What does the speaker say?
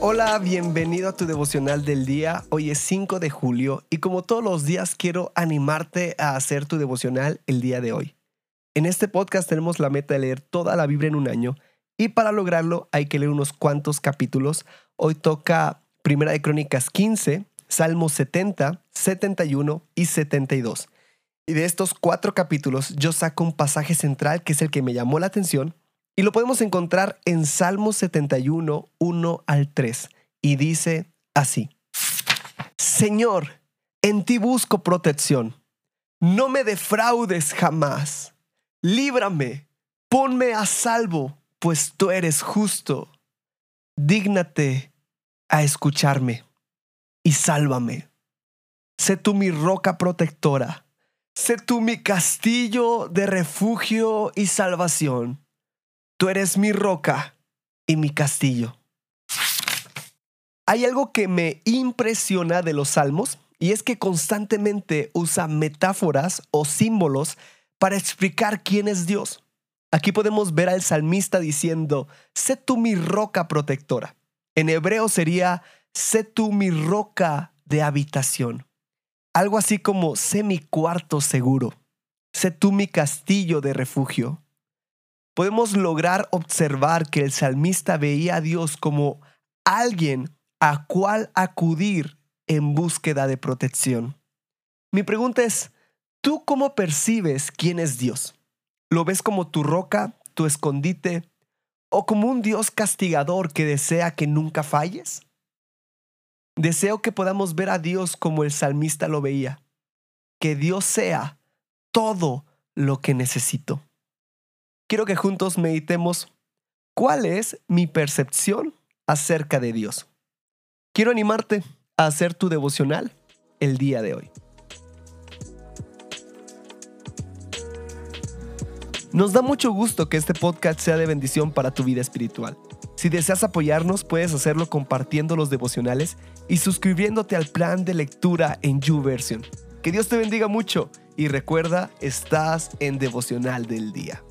Hola, bienvenido a tu devocional del día. Hoy es 5 de julio y como todos los días quiero animarte a hacer tu devocional el día de hoy. En este podcast tenemos la meta de leer toda la Biblia en un año y para lograrlo hay que leer unos cuantos capítulos. Hoy toca Primera de Crónicas 15, Salmos 70, 71 y 72. Y de estos cuatro capítulos yo saco un pasaje central que es el que me llamó la atención y lo podemos encontrar en Salmos 71, 1 al 3. Y dice así, Señor, en ti busco protección. No me defraudes jamás. Líbrame, ponme a salvo, pues tú eres justo. Dígnate a escucharme y sálvame. Sé tú mi roca protectora. Sé tú mi castillo de refugio y salvación. Tú eres mi roca y mi castillo. Hay algo que me impresiona de los salmos y es que constantemente usa metáforas o símbolos para explicar quién es Dios. Aquí podemos ver al salmista diciendo, sé tú mi roca protectora. En hebreo sería, sé tú mi roca de habitación. Algo así como, sé mi cuarto seguro. Sé tú mi castillo de refugio podemos lograr observar que el salmista veía a Dios como alguien a cual acudir en búsqueda de protección. Mi pregunta es, ¿tú cómo percibes quién es Dios? ¿Lo ves como tu roca, tu escondite, o como un Dios castigador que desea que nunca falles? Deseo que podamos ver a Dios como el salmista lo veía, que Dios sea todo lo que necesito quiero que juntos meditemos cuál es mi percepción acerca de Dios. Quiero animarte a hacer tu devocional el día de hoy. Nos da mucho gusto que este podcast sea de bendición para tu vida espiritual. Si deseas apoyarnos, puedes hacerlo compartiendo los devocionales y suscribiéndote al plan de lectura en YouVersion. Que Dios te bendiga mucho y recuerda, estás en devocional del día.